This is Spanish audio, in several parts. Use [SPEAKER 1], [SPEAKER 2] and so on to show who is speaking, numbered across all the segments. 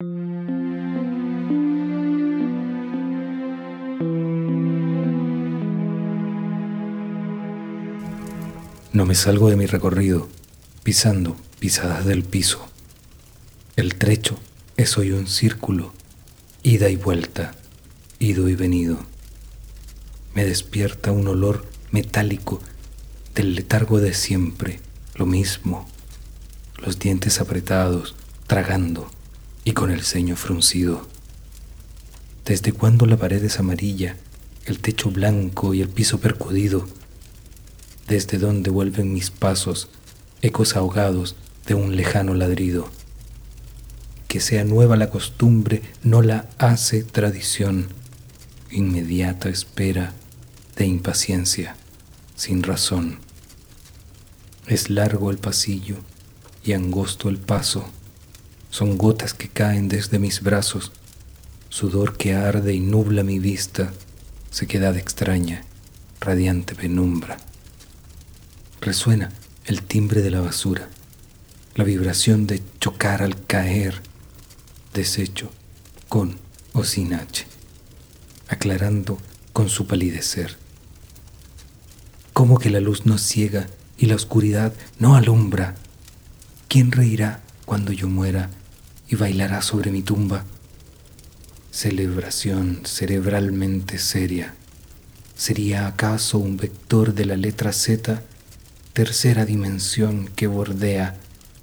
[SPEAKER 1] No me salgo de mi recorrido, pisando pisadas del piso. El trecho es hoy un círculo, ida y vuelta, ido y venido. Me despierta un olor metálico del letargo de siempre, lo mismo, los dientes apretados, tragando y con el ceño fruncido. ¿Desde cuando la pared es amarilla, el techo blanco y el piso percudido? desde donde vuelven mis pasos, ecos ahogados de un lejano ladrido. Que sea nueva la costumbre no la hace tradición, inmediata espera de impaciencia, sin razón. Es largo el pasillo y angosto el paso, son gotas que caen desde mis brazos, sudor que arde y nubla mi vista, sequedad extraña, radiante penumbra. Resuena el timbre de la basura, la vibración de chocar al caer, desecho con o sin H, aclarando con su palidecer. Como que la luz no ciega y la oscuridad no alumbra? ¿Quién reirá cuando yo muera y bailará sobre mi tumba? Celebración cerebralmente seria. ¿Sería acaso un vector de la letra Z tercera dimensión que bordea,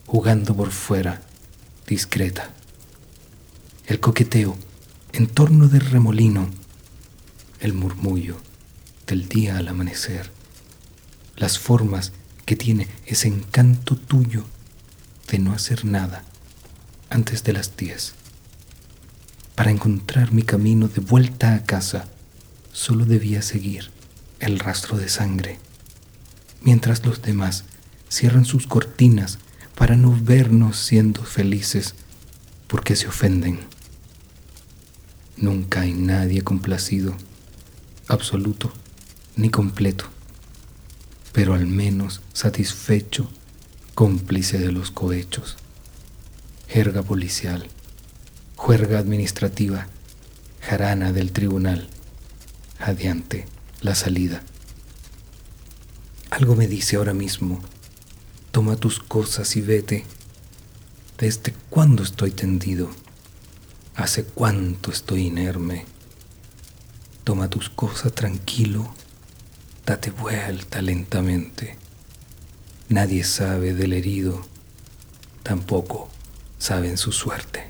[SPEAKER 1] jugando por fuera, discreta. El coqueteo en torno del remolino, el murmullo del día al amanecer, las formas que tiene ese encanto tuyo de no hacer nada antes de las diez. Para encontrar mi camino de vuelta a casa, solo debía seguir el rastro de sangre mientras los demás cierran sus cortinas para no vernos siendo felices porque se ofenden. Nunca hay nadie complacido, absoluto ni completo, pero al menos satisfecho, cómplice de los cohechos. Jerga policial, juerga administrativa, jarana del tribunal, adiante la salida. Algo me dice ahora mismo, toma tus cosas y vete. ¿Desde cuándo estoy tendido? ¿Hace cuánto estoy inerme? Toma tus cosas tranquilo, date vuelta lentamente. Nadie sabe del herido, tampoco saben su suerte.